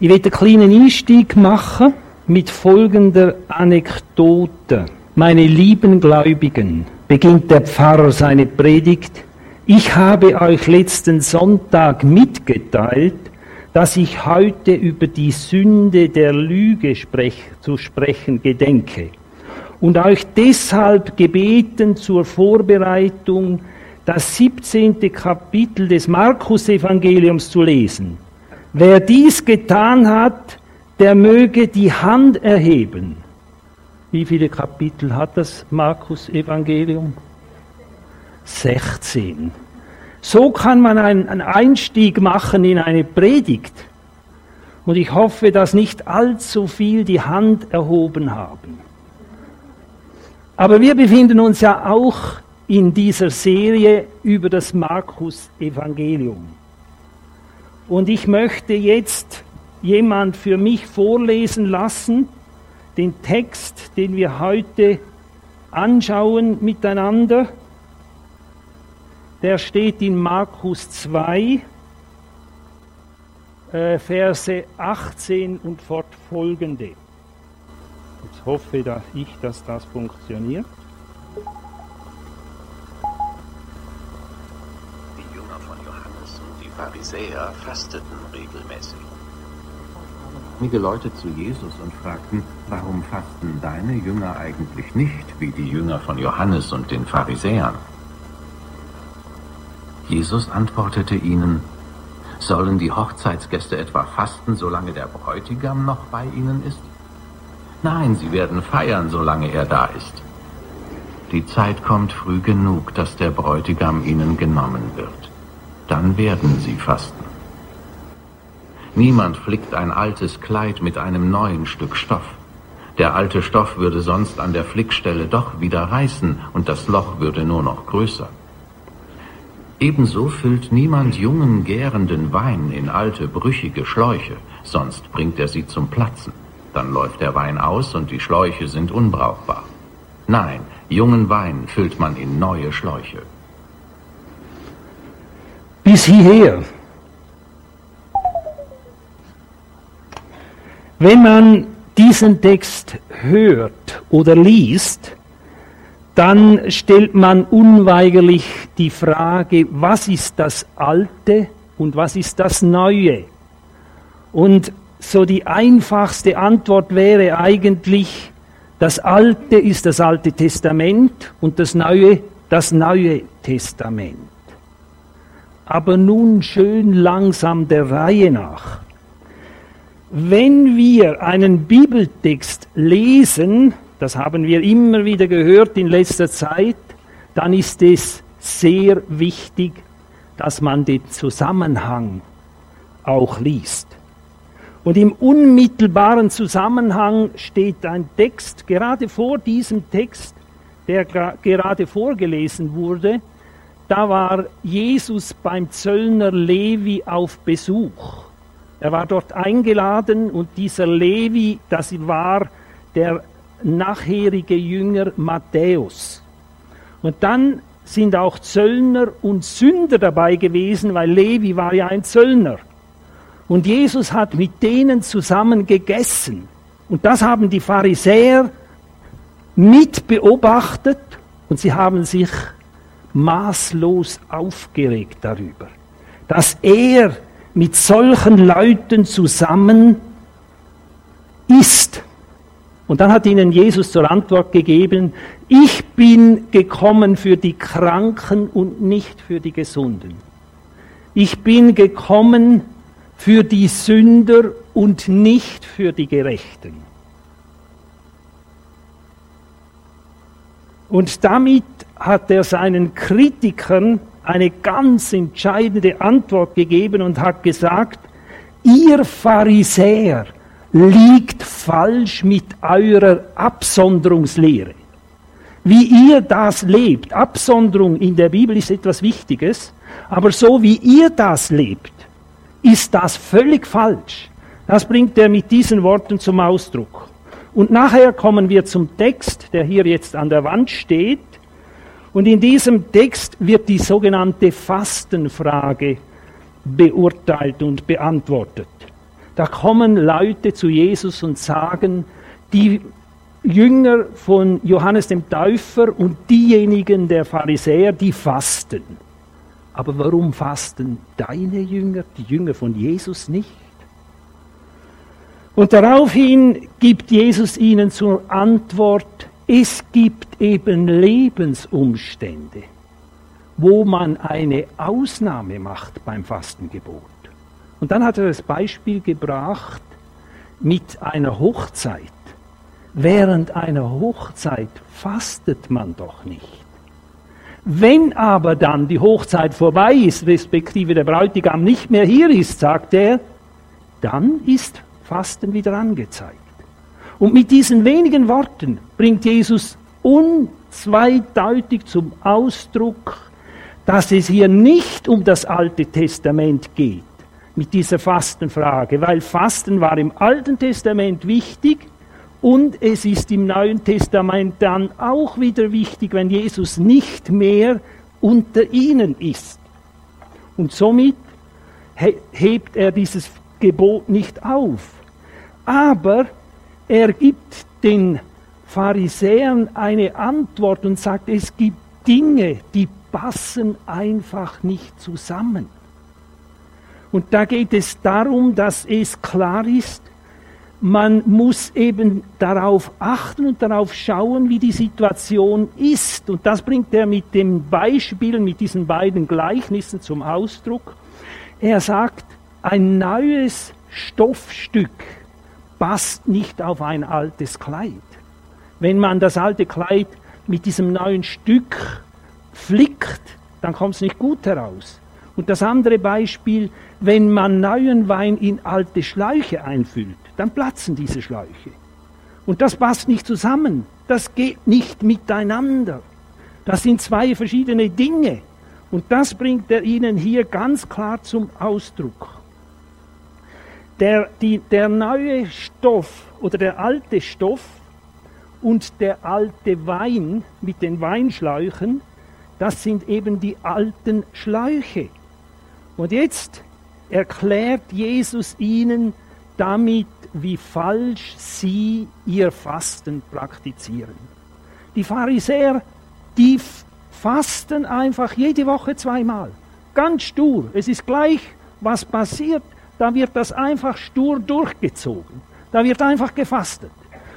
Ich werde einen kleinen Einstieg machen mit folgender Anekdote. Meine lieben Gläubigen, beginnt der Pfarrer seine Predigt, ich habe euch letzten Sonntag mitgeteilt, dass ich heute über die Sünde der Lüge sprech, zu sprechen gedenke und euch deshalb gebeten zur Vorbereitung das 17. Kapitel des Markus-Evangeliums zu lesen. Wer dies getan hat, der möge die Hand erheben. Wie viele Kapitel hat das Markus-Evangelium? 16. So kann man einen Einstieg machen in eine Predigt. Und ich hoffe, dass nicht allzu viel die Hand erhoben haben. Aber wir befinden uns ja auch in dieser Serie über das Markus-Evangelium. Und ich möchte jetzt jemand für mich vorlesen lassen, den Text, den wir heute anschauen miteinander. Der steht in Markus 2, äh, Verse 18 und fortfolgende. Jetzt hoffe ich, dass das funktioniert. Pharisäer fasteten regelmäßig. Einige Leute zu Jesus und fragten, warum fasten deine Jünger eigentlich nicht wie die Jünger von Johannes und den Pharisäern? Jesus antwortete ihnen, sollen die Hochzeitsgäste etwa fasten, solange der Bräutigam noch bei ihnen ist? Nein, sie werden feiern, solange er da ist. Die Zeit kommt früh genug, dass der Bräutigam ihnen genommen wird. Dann werden sie fasten. Niemand flickt ein altes Kleid mit einem neuen Stück Stoff. Der alte Stoff würde sonst an der Flickstelle doch wieder reißen und das Loch würde nur noch größer. Ebenso füllt niemand jungen, gärenden Wein in alte, brüchige Schläuche, sonst bringt er sie zum Platzen. Dann läuft der Wein aus und die Schläuche sind unbrauchbar. Nein, jungen Wein füllt man in neue Schläuche. Bis hierher. Wenn man diesen Text hört oder liest, dann stellt man unweigerlich die Frage, was ist das Alte und was ist das Neue? Und so die einfachste Antwort wäre eigentlich, das Alte ist das Alte Testament und das Neue das Neue Testament. Aber nun schön langsam der Reihe nach. Wenn wir einen Bibeltext lesen, das haben wir immer wieder gehört in letzter Zeit, dann ist es sehr wichtig, dass man den Zusammenhang auch liest. Und im unmittelbaren Zusammenhang steht ein Text, gerade vor diesem Text, der gerade vorgelesen wurde, da war Jesus beim Zöllner Levi auf Besuch. Er war dort eingeladen und dieser Levi, das war der nachherige Jünger Matthäus. Und dann sind auch Zöllner und Sünder dabei gewesen, weil Levi war ja ein Zöllner. Und Jesus hat mit denen zusammen gegessen. Und das haben die Pharisäer mit beobachtet und sie haben sich maßlos aufgeregt darüber, dass er mit solchen Leuten zusammen ist. Und dann hat ihnen Jesus zur Antwort gegeben, ich bin gekommen für die Kranken und nicht für die Gesunden. Ich bin gekommen für die Sünder und nicht für die Gerechten. Und damit hat er seinen Kritikern eine ganz entscheidende Antwort gegeben und hat gesagt, ihr Pharisäer, liegt falsch mit eurer Absonderungslehre. Wie ihr das lebt, Absonderung in der Bibel ist etwas Wichtiges, aber so wie ihr das lebt, ist das völlig falsch. Das bringt er mit diesen Worten zum Ausdruck. Und nachher kommen wir zum Text, der hier jetzt an der Wand steht. Und in diesem Text wird die sogenannte Fastenfrage beurteilt und beantwortet. Da kommen Leute zu Jesus und sagen, die Jünger von Johannes dem Täufer und diejenigen der Pharisäer, die fasten. Aber warum fasten deine Jünger, die Jünger von Jesus nicht? Und daraufhin gibt Jesus ihnen zur Antwort, es gibt eben Lebensumstände, wo man eine Ausnahme macht beim Fastengebot. Und dann hat er das Beispiel gebracht mit einer Hochzeit. Während einer Hochzeit fastet man doch nicht. Wenn aber dann die Hochzeit vorbei ist, respektive der Bräutigam nicht mehr hier ist, sagt er, dann ist Fasten wieder angezeigt. Und mit diesen wenigen Worten bringt Jesus unzweideutig zum Ausdruck, dass es hier nicht um das Alte Testament geht, mit dieser Fastenfrage, weil Fasten war im Alten Testament wichtig und es ist im Neuen Testament dann auch wieder wichtig, wenn Jesus nicht mehr unter ihnen ist. Und somit hebt er dieses Gebot nicht auf. Aber er gibt den Pharisäern eine Antwort und sagt, es gibt Dinge, die passen einfach nicht zusammen. Und da geht es darum, dass es klar ist, man muss eben darauf achten und darauf schauen, wie die Situation ist. Und das bringt er mit dem Beispiel, mit diesen beiden Gleichnissen zum Ausdruck. Er sagt, ein neues Stoffstück passt nicht auf ein altes Kleid. Wenn man das alte Kleid mit diesem neuen Stück flickt, dann kommt es nicht gut heraus. Und das andere Beispiel, wenn man neuen Wein in alte Schläuche einfüllt, dann platzen diese Schläuche. Und das passt nicht zusammen. Das geht nicht miteinander. Das sind zwei verschiedene Dinge. Und das bringt er Ihnen hier ganz klar zum Ausdruck. Der, die, der neue Stoff oder der alte Stoff und der alte Wein mit den Weinschläuchen, das sind eben die alten Schläuche. Und jetzt erklärt Jesus ihnen damit, wie falsch sie ihr Fasten praktizieren. Die Pharisäer, die fasten einfach jede Woche zweimal. Ganz stur. Es ist gleich, was passiert. Da wird das einfach stur durchgezogen. Da wird einfach gefastet.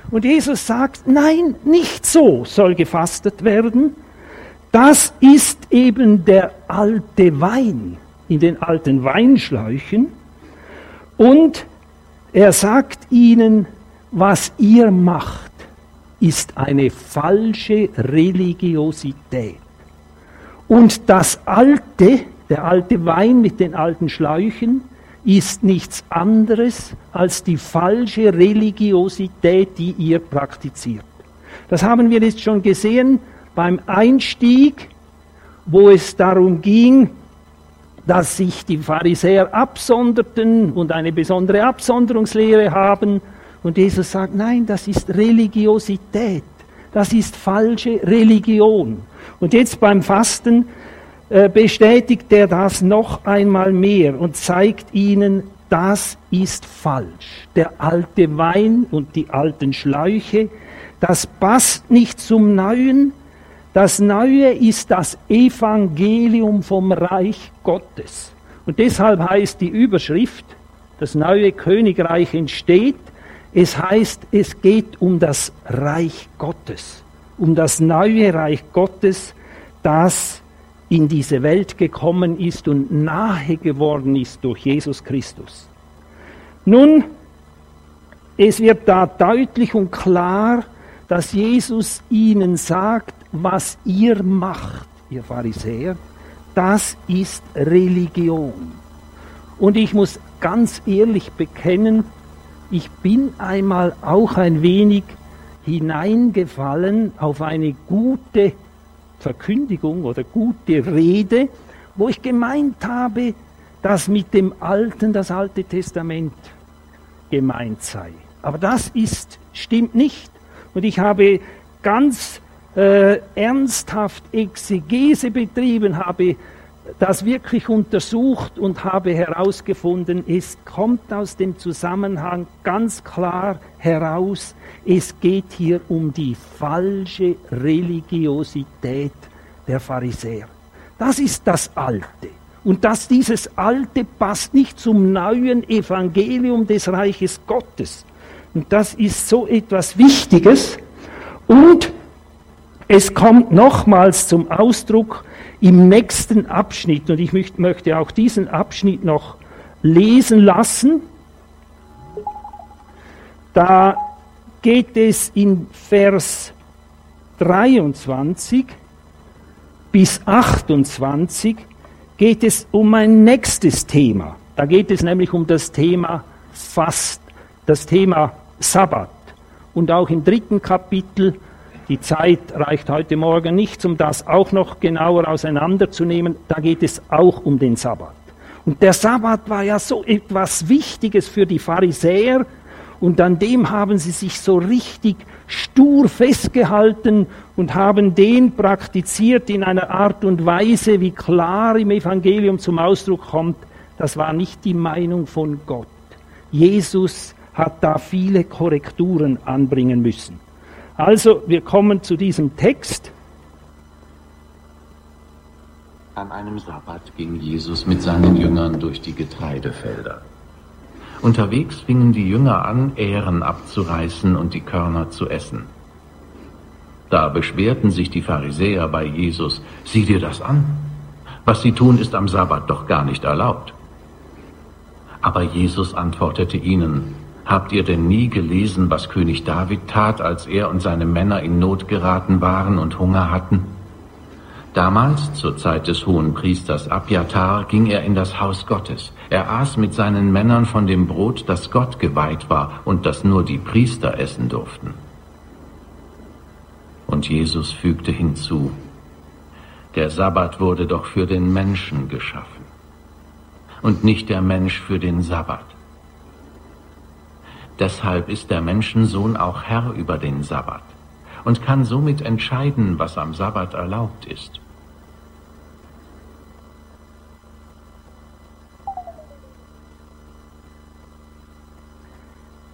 Und Jesus sagt, nein, nicht so soll gefastet werden. Das ist eben der alte Wein in den alten Weinschläuchen und er sagt ihnen, was ihr macht, ist eine falsche Religiosität. Und das alte, der alte Wein mit den alten Schläuchen, ist nichts anderes als die falsche Religiosität, die ihr praktiziert. Das haben wir jetzt schon gesehen beim Einstieg, wo es darum ging, dass sich die Pharisäer absonderten und eine besondere Absonderungslehre haben. Und Jesus sagt, nein, das ist Religiosität. Das ist falsche Religion. Und jetzt beim Fasten bestätigt er das noch einmal mehr und zeigt ihnen, das ist falsch. Der alte Wein und die alten Schläuche, das passt nicht zum Neuen, das Neue ist das Evangelium vom Reich Gottes. Und deshalb heißt die Überschrift, das neue Königreich entsteht. Es heißt, es geht um das Reich Gottes, um das neue Reich Gottes, das in diese Welt gekommen ist und nahe geworden ist durch Jesus Christus. Nun, es wird da deutlich und klar, dass Jesus ihnen sagt, was ihr macht, ihr Pharisäer, das ist Religion. Und ich muss ganz ehrlich bekennen, ich bin einmal auch ein wenig hineingefallen auf eine gute Verkündigung oder gute Rede, wo ich gemeint habe, dass mit dem Alten das Alte Testament gemeint sei. Aber das ist, stimmt nicht. Und ich habe ganz äh, ernsthaft Exegese betrieben, habe das wirklich untersucht und habe herausgefunden, es kommt aus dem Zusammenhang ganz klar heraus, es geht hier um die falsche Religiosität der Pharisäer. Das ist das Alte. Und dass dieses Alte passt nicht zum neuen Evangelium des Reiches Gottes. Und das ist so etwas Wichtiges. Und es kommt nochmals zum Ausdruck im nächsten Abschnitt. Und ich möchte auch diesen Abschnitt noch lesen lassen. Da geht es in Vers 23 bis 28 geht es um ein nächstes Thema. Da geht es nämlich um das Thema Fast, das Thema Sabbat. Und auch im dritten Kapitel, die Zeit reicht heute Morgen nicht, um das auch noch genauer auseinanderzunehmen, da geht es auch um den Sabbat. Und der Sabbat war ja so etwas Wichtiges für die Pharisäer, und an dem haben sie sich so richtig stur festgehalten und haben den praktiziert in einer Art und Weise, wie klar im Evangelium zum Ausdruck kommt, das war nicht die Meinung von Gott. Jesus hat da viele Korrekturen anbringen müssen. Also, wir kommen zu diesem Text. An einem Sabbat ging Jesus mit seinen Jüngern durch die Getreidefelder. Unterwegs fingen die Jünger an, Ähren abzureißen und die Körner zu essen. Da beschwerten sich die Pharisäer bei Jesus, sieh dir das an. Was sie tun, ist am Sabbat doch gar nicht erlaubt. Aber Jesus antwortete ihnen, Habt ihr denn nie gelesen, was König David tat, als er und seine Männer in Not geraten waren und Hunger hatten? Damals, zur Zeit des hohen Priesters Abjatar, ging er in das Haus Gottes. Er aß mit seinen Männern von dem Brot, das Gott geweiht war und das nur die Priester essen durften. Und Jesus fügte hinzu, der Sabbat wurde doch für den Menschen geschaffen und nicht der Mensch für den Sabbat. Deshalb ist der Menschensohn auch Herr über den Sabbat und kann somit entscheiden, was am Sabbat erlaubt ist.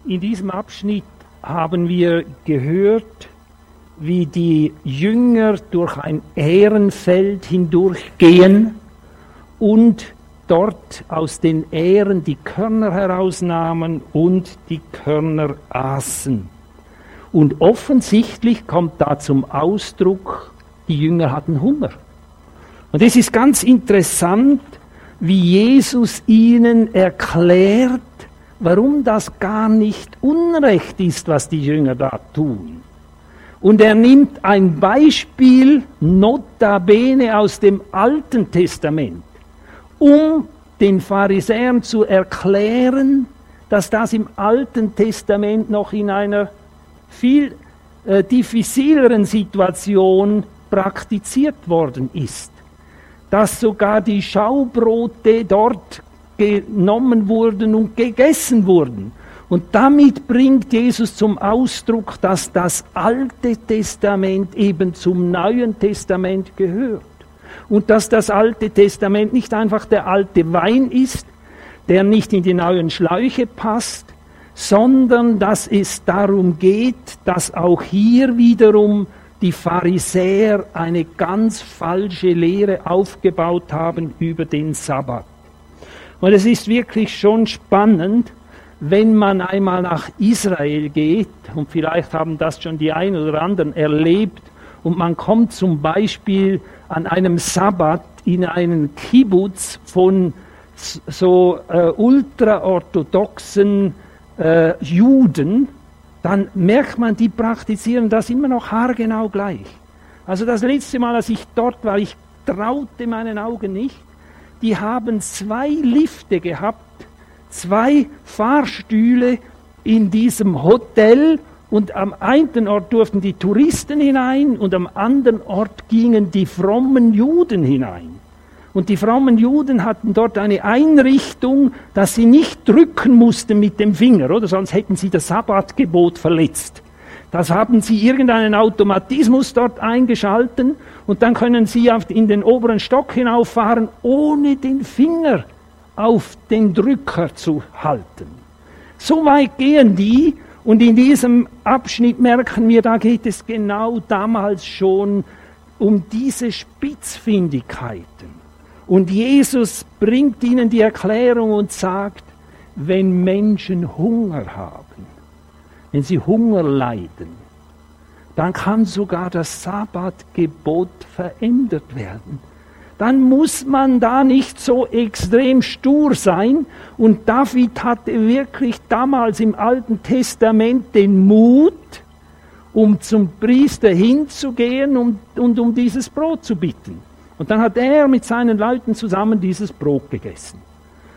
In diesem Abschnitt haben wir gehört, wie die Jünger durch ein Ährenfeld hindurchgehen und dort aus den Ähren die Körner herausnahmen und die Körner aßen. Und offensichtlich kommt da zum Ausdruck, die Jünger hatten Hunger. Und es ist ganz interessant, wie Jesus ihnen erklärt, warum das gar nicht Unrecht ist, was die Jünger da tun. Und er nimmt ein Beispiel notabene aus dem Alten Testament, um den Pharisäern zu erklären, dass das im Alten Testament noch in einer viel äh, diffizileren Situation praktiziert worden ist. Dass sogar die Schaubrote dort genommen wurden und gegessen wurden. Und damit bringt Jesus zum Ausdruck, dass das Alte Testament eben zum Neuen Testament gehört. Und dass das Alte Testament nicht einfach der alte Wein ist, der nicht in die neuen Schläuche passt, sondern dass es darum geht, dass auch hier wiederum die Pharisäer eine ganz falsche Lehre aufgebaut haben über den Sabbat. Und es ist wirklich schon spannend, wenn man einmal nach Israel geht, und vielleicht haben das schon die einen oder anderen erlebt, und man kommt zum Beispiel an einem Sabbat in einen Kibbutz von so äh, ultraorthodoxen äh, Juden, dann merkt man, die praktizieren das immer noch haargenau gleich. Also das letzte Mal, als ich dort war, ich traute meinen Augen nicht, die haben zwei Lifte gehabt, zwei Fahrstühle in diesem Hotel und am einen Ort durften die Touristen hinein und am anderen Ort gingen die frommen Juden hinein. Und die frommen Juden hatten dort eine Einrichtung, dass sie nicht drücken mussten mit dem Finger, oder sonst hätten sie das Sabbatgebot verletzt. Das haben Sie irgendeinen Automatismus dort eingeschalten und dann können Sie in den oberen Stock hinauffahren, ohne den Finger auf den Drücker zu halten. So weit gehen die und in diesem Abschnitt merken wir, da geht es genau damals schon um diese Spitzfindigkeiten. Und Jesus bringt ihnen die Erklärung und sagt, wenn Menschen Hunger haben, wenn sie Hunger leiden, dann kann sogar das Sabbatgebot verändert werden. Dann muss man da nicht so extrem stur sein. Und David hatte wirklich damals im Alten Testament den Mut, um zum Priester hinzugehen und, und um dieses Brot zu bitten. Und dann hat er mit seinen Leuten zusammen dieses Brot gegessen.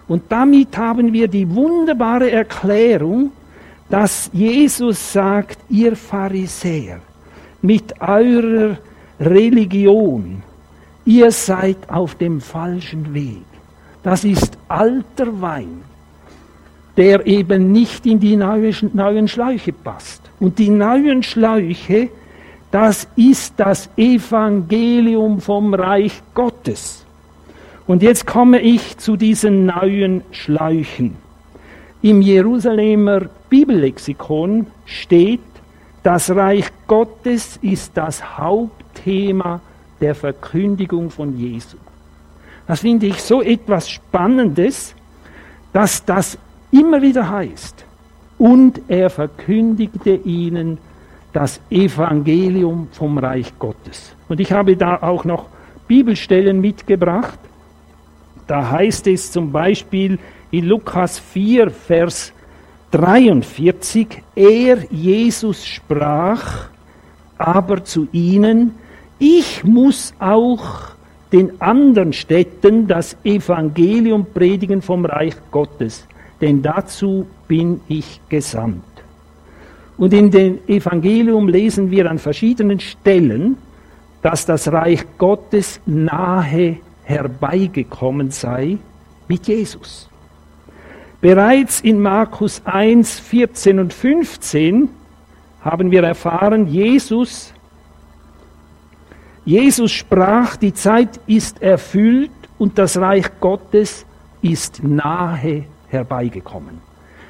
Und damit haben wir die wunderbare Erklärung, dass Jesus sagt, ihr Pharisäer, mit eurer Religion, ihr seid auf dem falschen Weg. Das ist alter Wein, der eben nicht in die neuen Schläuche passt. Und die neuen Schläuche, das ist das Evangelium vom Reich Gottes. Und jetzt komme ich zu diesen neuen Schläuchen. Im Jerusalemer Bibellexikon steht, das Reich Gottes ist das Hauptthema der Verkündigung von Jesu. Das finde ich so etwas Spannendes, dass das immer wieder heißt. Und er verkündigte ihnen das Evangelium vom Reich Gottes. Und ich habe da auch noch Bibelstellen mitgebracht. Da heißt es zum Beispiel in Lukas 4, Vers 43, er, Jesus, sprach aber zu ihnen, ich muss auch den anderen Städten das Evangelium predigen vom Reich Gottes, denn dazu bin ich gesandt. Und in dem Evangelium lesen wir an verschiedenen Stellen, dass das Reich Gottes nahe herbeigekommen sei mit Jesus. Bereits in Markus 1, 14 und 15 haben wir erfahren, Jesus, Jesus sprach, die Zeit ist erfüllt und das Reich Gottes ist nahe herbeigekommen.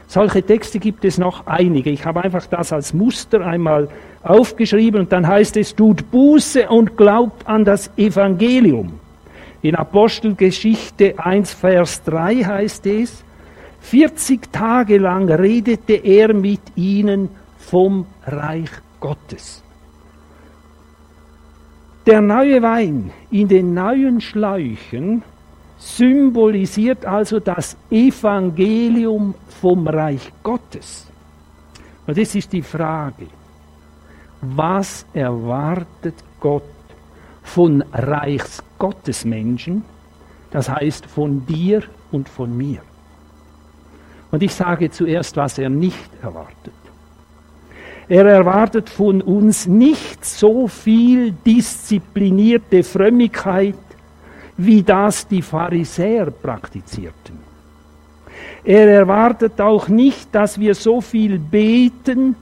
Solche Texte gibt es noch einige. Ich habe einfach das als Muster einmal aufgeschrieben und dann heißt es, tut Buße und glaubt an das Evangelium. In Apostelgeschichte 1, Vers 3 heißt es, 40 Tage lang redete er mit ihnen vom Reich Gottes. Der neue Wein in den neuen Schläuchen symbolisiert also das Evangelium vom Reich Gottes. Und das ist die Frage, was erwartet Gott von Reichsgottesmenschen, das heißt von dir und von mir? Und ich sage zuerst, was er nicht erwartet. Er erwartet von uns nicht so viel disziplinierte Frömmigkeit, wie das die Pharisäer praktizierten. Er erwartet auch nicht, dass wir so viel beten,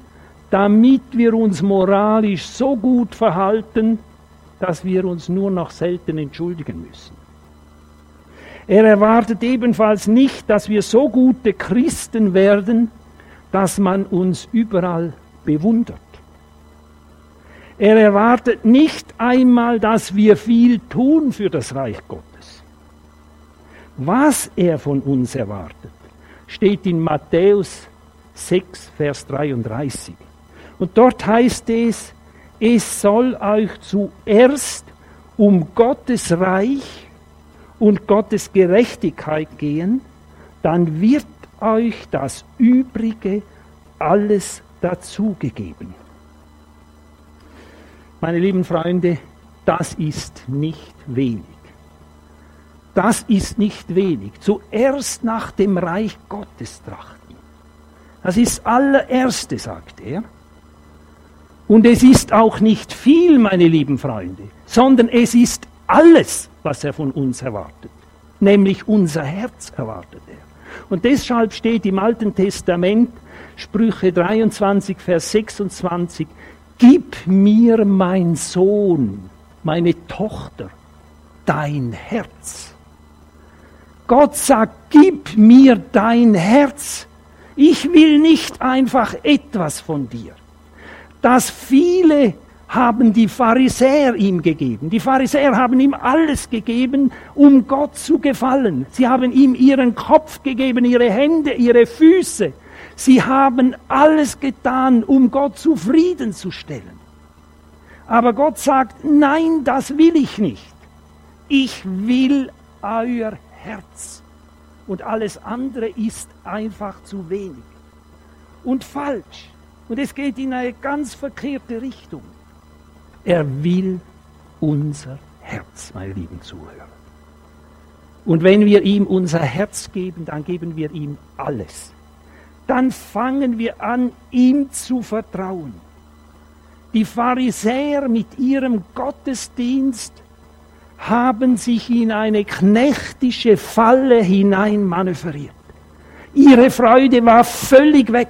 damit wir uns moralisch so gut verhalten, dass wir uns nur noch selten entschuldigen müssen. Er erwartet ebenfalls nicht, dass wir so gute Christen werden, dass man uns überall bewundert. Er erwartet nicht einmal, dass wir viel tun für das Reich Gottes. Was er von uns erwartet, steht in Matthäus 6, Vers 33. Und dort heißt es, es soll euch zuerst um Gottes Reich und Gottes Gerechtigkeit gehen, dann wird euch das Übrige alles dazugegeben. Meine lieben Freunde, das ist nicht wenig. Das ist nicht wenig. Zuerst nach dem Reich Gottes trachten. Das ist allererste, sagt er. Und es ist auch nicht viel, meine lieben Freunde, sondern es ist alles, was er von uns erwartet. Nämlich unser Herz erwartet er. Und deshalb steht im Alten Testament, Sprüche 23, Vers 26, Gib mir, mein Sohn, meine Tochter, dein Herz. Gott sagt, gib mir dein Herz. Ich will nicht einfach etwas von dir. Das viele haben die Pharisäer ihm gegeben. Die Pharisäer haben ihm alles gegeben, um Gott zu gefallen. Sie haben ihm ihren Kopf gegeben, ihre Hände, ihre Füße. Sie haben alles getan, um Gott zufriedenzustellen. Aber Gott sagt, nein, das will ich nicht. Ich will euer Herz. Und alles andere ist einfach zu wenig. Und falsch. Und es geht in eine ganz verkehrte Richtung. Er will unser Herz, meine lieben Zuhörer. Und wenn wir ihm unser Herz geben, dann geben wir ihm alles. Dann fangen wir an, ihm zu vertrauen. Die Pharisäer mit ihrem Gottesdienst haben sich in eine knechtische Falle hineinmanövriert. Ihre Freude war völlig weg.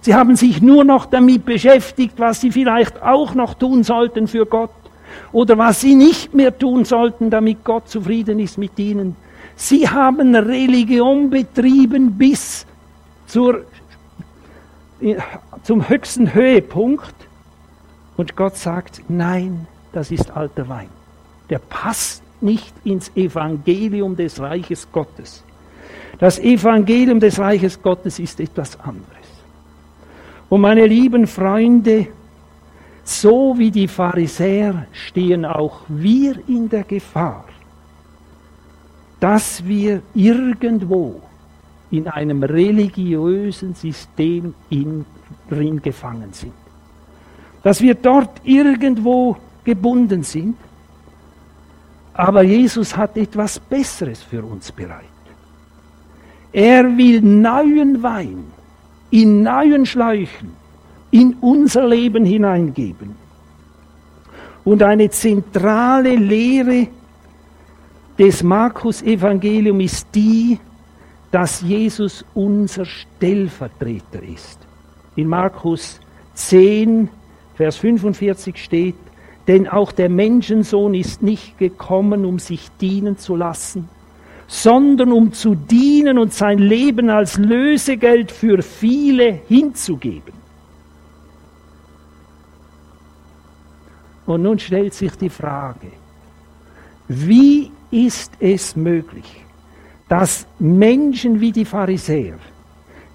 Sie haben sich nur noch damit beschäftigt, was sie vielleicht auch noch tun sollten für Gott oder was sie nicht mehr tun sollten, damit Gott zufrieden ist mit ihnen. Sie haben Religion betrieben bis zur, zum höchsten Höhepunkt und Gott sagt, nein, das ist alter Wein. Der passt nicht ins Evangelium des Reiches Gottes. Das Evangelium des Reiches Gottes ist etwas anderes. Und meine lieben Freunde, so wie die Pharisäer stehen auch wir in der Gefahr, dass wir irgendwo in einem religiösen System in, drin gefangen sind. Dass wir dort irgendwo gebunden sind. Aber Jesus hat etwas Besseres für uns bereit. Er will neuen Wein in neuen Schläuchen in unser Leben hineingeben. Und eine zentrale Lehre des Markus-Evangelium ist die, dass Jesus unser Stellvertreter ist. In Markus 10, Vers 45 steht, denn auch der Menschensohn ist nicht gekommen, um sich dienen zu lassen, sondern um zu dienen und sein Leben als Lösegeld für viele hinzugeben. Und nun stellt sich die Frage, wie ist es möglich, dass Menschen wie die Pharisäer,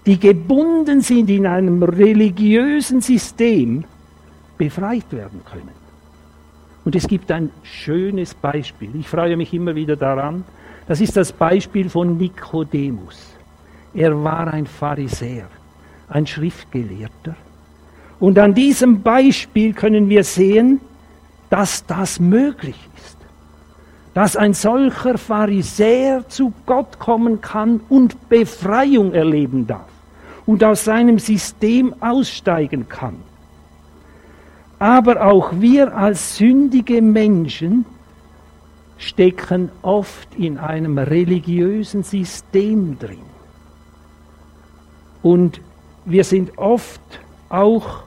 die gebunden sind in einem religiösen System, befreit werden können? Und es gibt ein schönes Beispiel. Ich freue mich immer wieder daran, das ist das Beispiel von Nikodemus. Er war ein Pharisäer, ein Schriftgelehrter. Und an diesem Beispiel können wir sehen, dass das möglich ist. Dass ein solcher Pharisäer zu Gott kommen kann und Befreiung erleben darf und aus seinem System aussteigen kann. Aber auch wir als sündige Menschen stecken oft in einem religiösen System drin. Und wir sind oft auch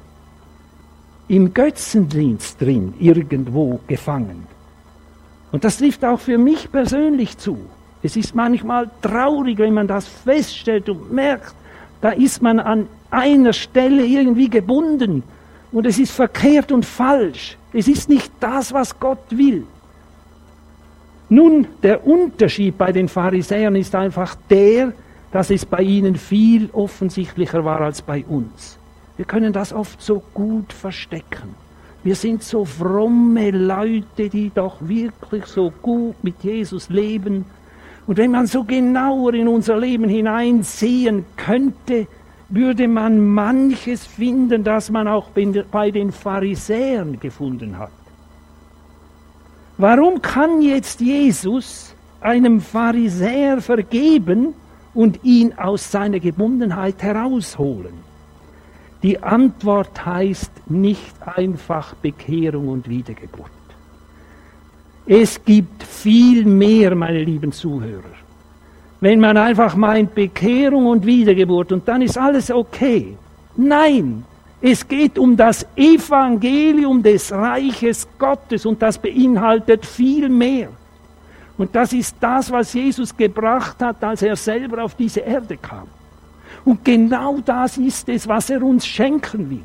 im Götzendienst drin, irgendwo gefangen. Und das trifft auch für mich persönlich zu. Es ist manchmal traurig, wenn man das feststellt und merkt, da ist man an einer Stelle irgendwie gebunden und es ist verkehrt und falsch. Es ist nicht das, was Gott will. Nun, der Unterschied bei den Pharisäern ist einfach der, dass es bei ihnen viel offensichtlicher war als bei uns. Wir können das oft so gut verstecken. Wir sind so fromme Leute, die doch wirklich so gut mit Jesus leben. Und wenn man so genauer in unser Leben hineinsehen könnte, würde man manches finden, das man auch bei den Pharisäern gefunden hat. Warum kann jetzt Jesus einem Pharisäer vergeben und ihn aus seiner Gebundenheit herausholen? Die Antwort heißt nicht einfach Bekehrung und Wiedergeburt. Es gibt viel mehr, meine lieben Zuhörer. Wenn man einfach meint Bekehrung und Wiedergeburt und dann ist alles okay, Nein, es geht um das Evangelium des Reiches Gottes und das beinhaltet viel mehr. Und das ist das, was Jesus gebracht hat, als er selber auf diese Erde kam. Und genau das ist es, was er uns schenken will.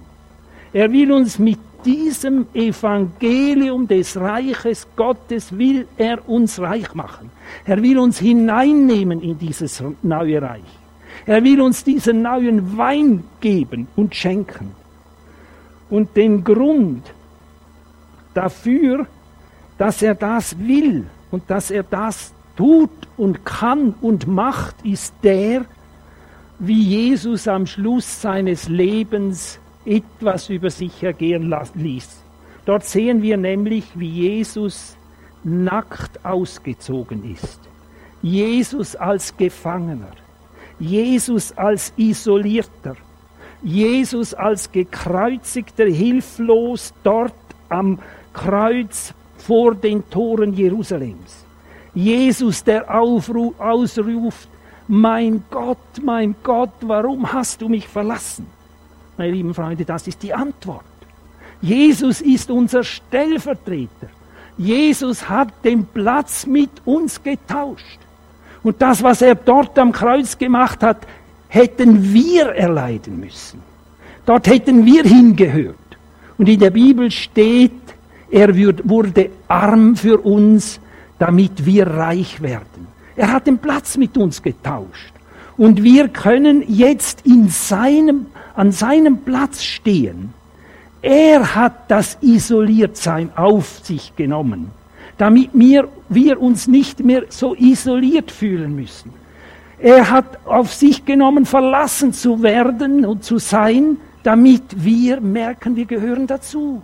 Er will uns mit diesem Evangelium des Reiches Gottes, will er uns reich machen. Er will uns hineinnehmen in dieses neue Reich. Er will uns diesen neuen Wein geben und schenken. Und den Grund dafür, dass er das will und dass er das tut und kann und macht, ist der, wie Jesus am Schluss seines Lebens etwas über sich ergehen ließ. Dort sehen wir nämlich, wie Jesus nackt ausgezogen ist. Jesus als Gefangener. Jesus als Isolierter. Jesus als gekreuzigter, hilflos dort am Kreuz vor den Toren Jerusalems. Jesus, der aufru ausruft, mein Gott, mein Gott, warum hast du mich verlassen? Meine lieben Freunde, das ist die Antwort. Jesus ist unser Stellvertreter. Jesus hat den Platz mit uns getauscht. Und das, was er dort am Kreuz gemacht hat, hätten wir erleiden müssen. Dort hätten wir hingehört. Und in der Bibel steht, er wurde arm für uns, damit wir reich werden. Er hat den Platz mit uns getauscht. Und wir können jetzt in seinem, an seinem Platz stehen. Er hat das Isoliertsein auf sich genommen, damit wir, wir uns nicht mehr so isoliert fühlen müssen. Er hat auf sich genommen, verlassen zu werden und zu sein, damit wir merken, wir gehören dazu.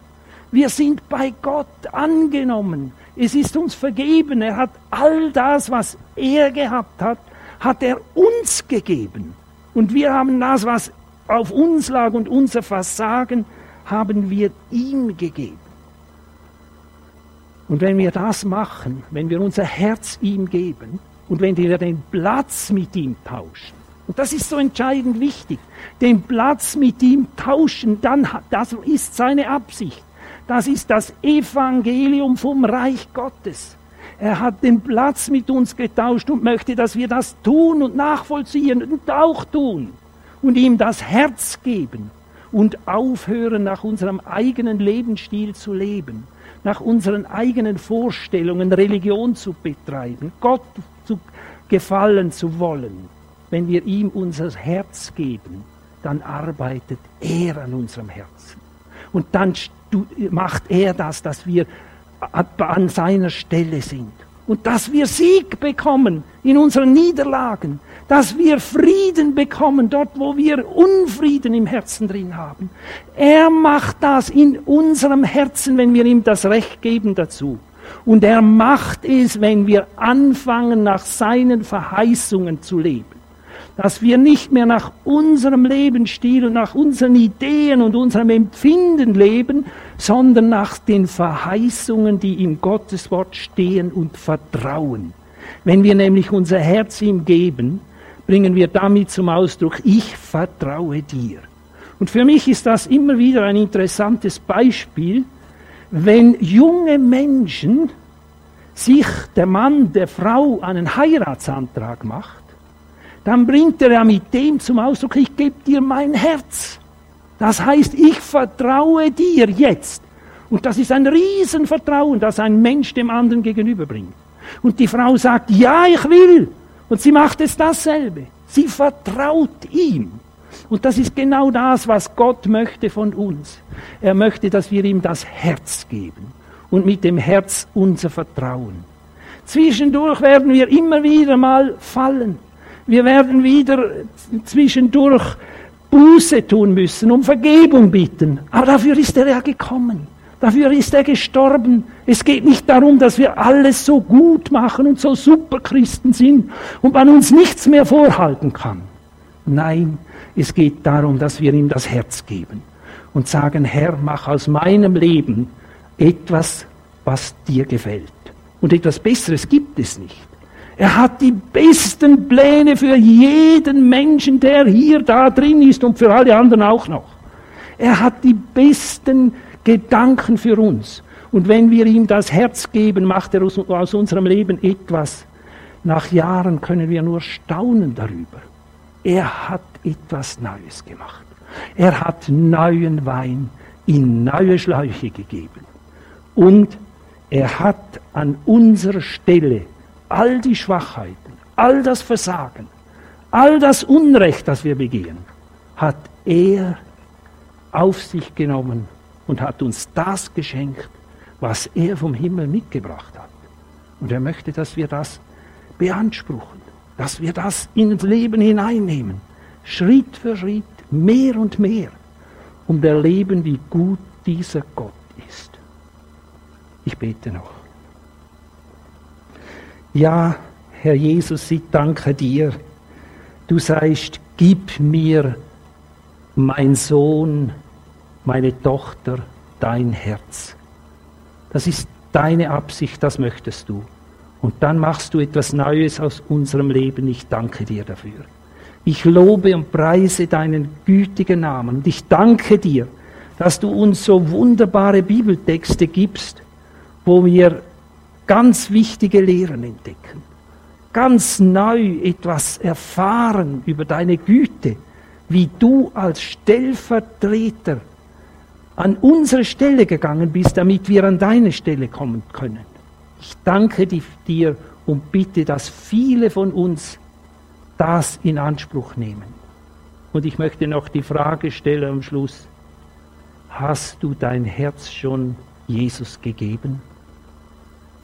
Wir sind bei Gott angenommen. Es ist uns vergeben. Er hat all das, was er gehabt hat, hat er uns gegeben. Und wir haben das, was auf uns lag und unser Versagen, haben wir ihm gegeben. Und wenn wir das machen, wenn wir unser Herz ihm geben und wenn wir den Platz mit ihm tauschen, und das ist so entscheidend wichtig, den Platz mit ihm tauschen, dann das ist seine Absicht. Das ist das Evangelium vom Reich Gottes. Er hat den Platz mit uns getauscht und möchte, dass wir das tun und nachvollziehen und auch tun und ihm das Herz geben und aufhören, nach unserem eigenen Lebensstil zu leben, nach unseren eigenen Vorstellungen Religion zu betreiben, Gott zu gefallen zu wollen. Wenn wir ihm unser Herz geben, dann arbeitet er an unserem Herzen. Und dann macht er das, dass wir an seiner Stelle sind. Und dass wir Sieg bekommen in unseren Niederlagen, dass wir Frieden bekommen dort, wo wir Unfrieden im Herzen drin haben. Er macht das in unserem Herzen, wenn wir ihm das Recht geben dazu. Und er macht es, wenn wir anfangen, nach seinen Verheißungen zu leben dass wir nicht mehr nach unserem Lebensstil und nach unseren Ideen und unserem Empfinden leben, sondern nach den Verheißungen, die im Gotteswort stehen und vertrauen. Wenn wir nämlich unser Herz ihm geben, bringen wir damit zum Ausdruck, ich vertraue dir. Und für mich ist das immer wieder ein interessantes Beispiel, wenn junge Menschen sich der Mann, der Frau einen Heiratsantrag macht, dann bringt er ja mit dem zum Ausdruck, ich gebe dir mein Herz. Das heißt, ich vertraue dir jetzt. Und das ist ein Riesenvertrauen, das ein Mensch dem anderen gegenüberbringt. Und die Frau sagt, ja, ich will. Und sie macht es dasselbe. Sie vertraut ihm. Und das ist genau das, was Gott möchte von uns. Er möchte, dass wir ihm das Herz geben und mit dem Herz unser Vertrauen. Zwischendurch werden wir immer wieder mal fallen. Wir werden wieder zwischendurch Buße tun müssen, um Vergebung bitten. Aber dafür ist er ja gekommen. Dafür ist er gestorben. Es geht nicht darum, dass wir alles so gut machen und so super Christen sind und man uns nichts mehr vorhalten kann. Nein, es geht darum, dass wir ihm das Herz geben und sagen, Herr, mach aus meinem Leben etwas, was dir gefällt. Und etwas Besseres gibt es nicht. Er hat die besten Pläne für jeden Menschen, der hier da drin ist und für alle anderen auch noch. Er hat die besten Gedanken für uns. Und wenn wir ihm das Herz geben, macht er aus, unserem Leben etwas. Nach Jahren können wir nur staunen darüber. Er hat etwas Neues gemacht. Er hat neuen Wein in neue Schläuche gegeben. Und er hat an unserer Stelle all die Schwachheiten, all das Versagen, all das Unrecht, das wir begehen, hat er auf sich genommen und hat uns das geschenkt, was er vom Himmel mitgebracht hat. Und er möchte, dass wir das beanspruchen, dass wir das ins Leben hineinnehmen, Schritt für Schritt, mehr und mehr, um erleben, wie gut dieser Gott ist. Ich bete noch. Ja, Herr Jesus, ich danke dir. Du sagst, gib mir, mein Sohn, meine Tochter, dein Herz. Das ist deine Absicht, das möchtest du. Und dann machst du etwas Neues aus unserem Leben. Ich danke dir dafür. Ich lobe und preise deinen gütigen Namen. Und ich danke dir, dass du uns so wunderbare Bibeltexte gibst, wo wir ganz wichtige Lehren entdecken, ganz neu etwas erfahren über deine Güte, wie du als Stellvertreter an unsere Stelle gegangen bist, damit wir an deine Stelle kommen können. Ich danke dir und bitte, dass viele von uns das in Anspruch nehmen. Und ich möchte noch die Frage stellen am Schluss, hast du dein Herz schon Jesus gegeben?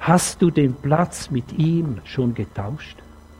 Hast du den Platz mit ihm schon getauscht?